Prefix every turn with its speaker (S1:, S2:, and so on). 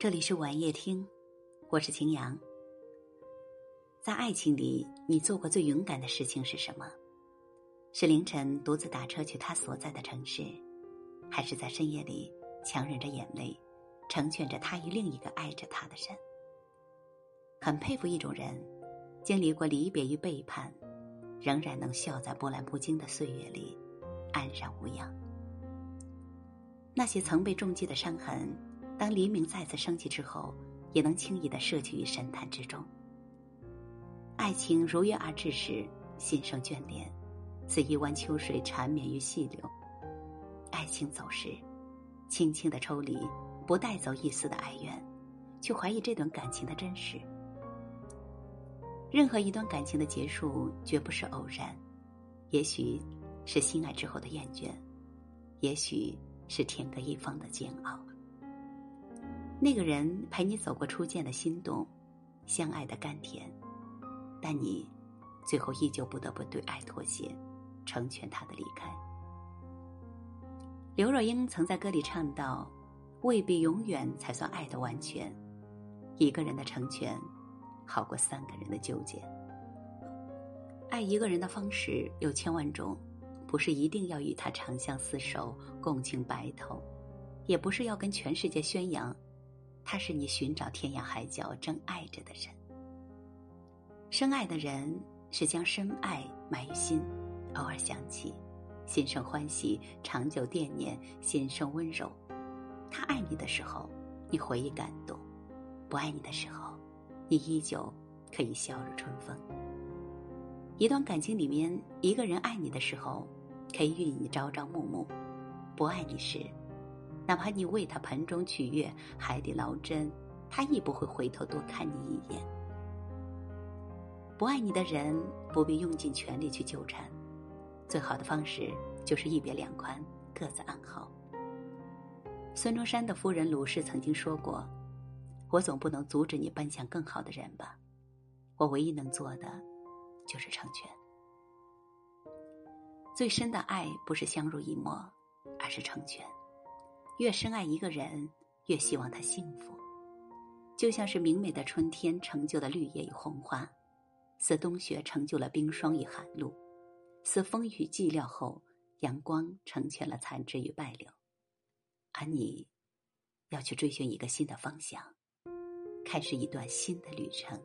S1: 这里是晚夜听，我是晴阳。在爱情里，你做过最勇敢的事情是什么？是凌晨独自打车去他所在的城市，还是在深夜里强忍着眼泪，成全着他与另一个爱着他的人？很佩服一种人，经历过离别与背叛，仍然能笑在波澜不惊的岁月里，安然无恙。那些曾被重击的伤痕。当黎明再次升起之后，也能轻易的摄取于神坛之中。爱情如约而至时，心生眷恋，似一湾秋水缠绵于细流。爱情走时，轻轻的抽离，不带走一丝的哀怨，却怀疑这段感情的真实。任何一段感情的结束，绝不是偶然，也许是心爱之后的厌倦，也许是天各一方的煎熬。那个人陪你走过初见的心动，相爱的甘甜，但你最后依旧不得不对爱妥协，成全他的离开。刘若英曾在歌里唱到：“未必永远才算爱的完全，一个人的成全，好过三个人的纠结。爱一个人的方式有千万种，不是一定要与他长相厮守、共情白头，也不是要跟全世界宣扬。”他是你寻找天涯海角正爱着的人，深爱的人是将深爱埋于心，偶尔想起，心生欢喜，长久惦念，心生温柔。他爱你的时候，你回忆感动；不爱你的时候，你依旧可以笑如春风。一段感情里面，一个人爱你的时候，可以与你朝朝暮暮；不爱你时，哪怕你为他盆中取月，海底捞针，他亦不会回头多看你一眼。不爱你的人，不必用尽全力去纠缠，最好的方式就是一别两宽，各自安好。孙中山的夫人鲁氏曾经说过：“我总不能阻止你奔向更好的人吧，我唯一能做的，就是成全。最深的爱不是相濡以沫，而是成全。”越深爱一个人，越希望他幸福，就像是明媚的春天成就了绿叶与红花，似冬雪成就了冰霜与寒露，似风雨寂寥后，阳光成全了残枝与败柳。而你，要去追寻一个新的方向，开始一段新的旅程。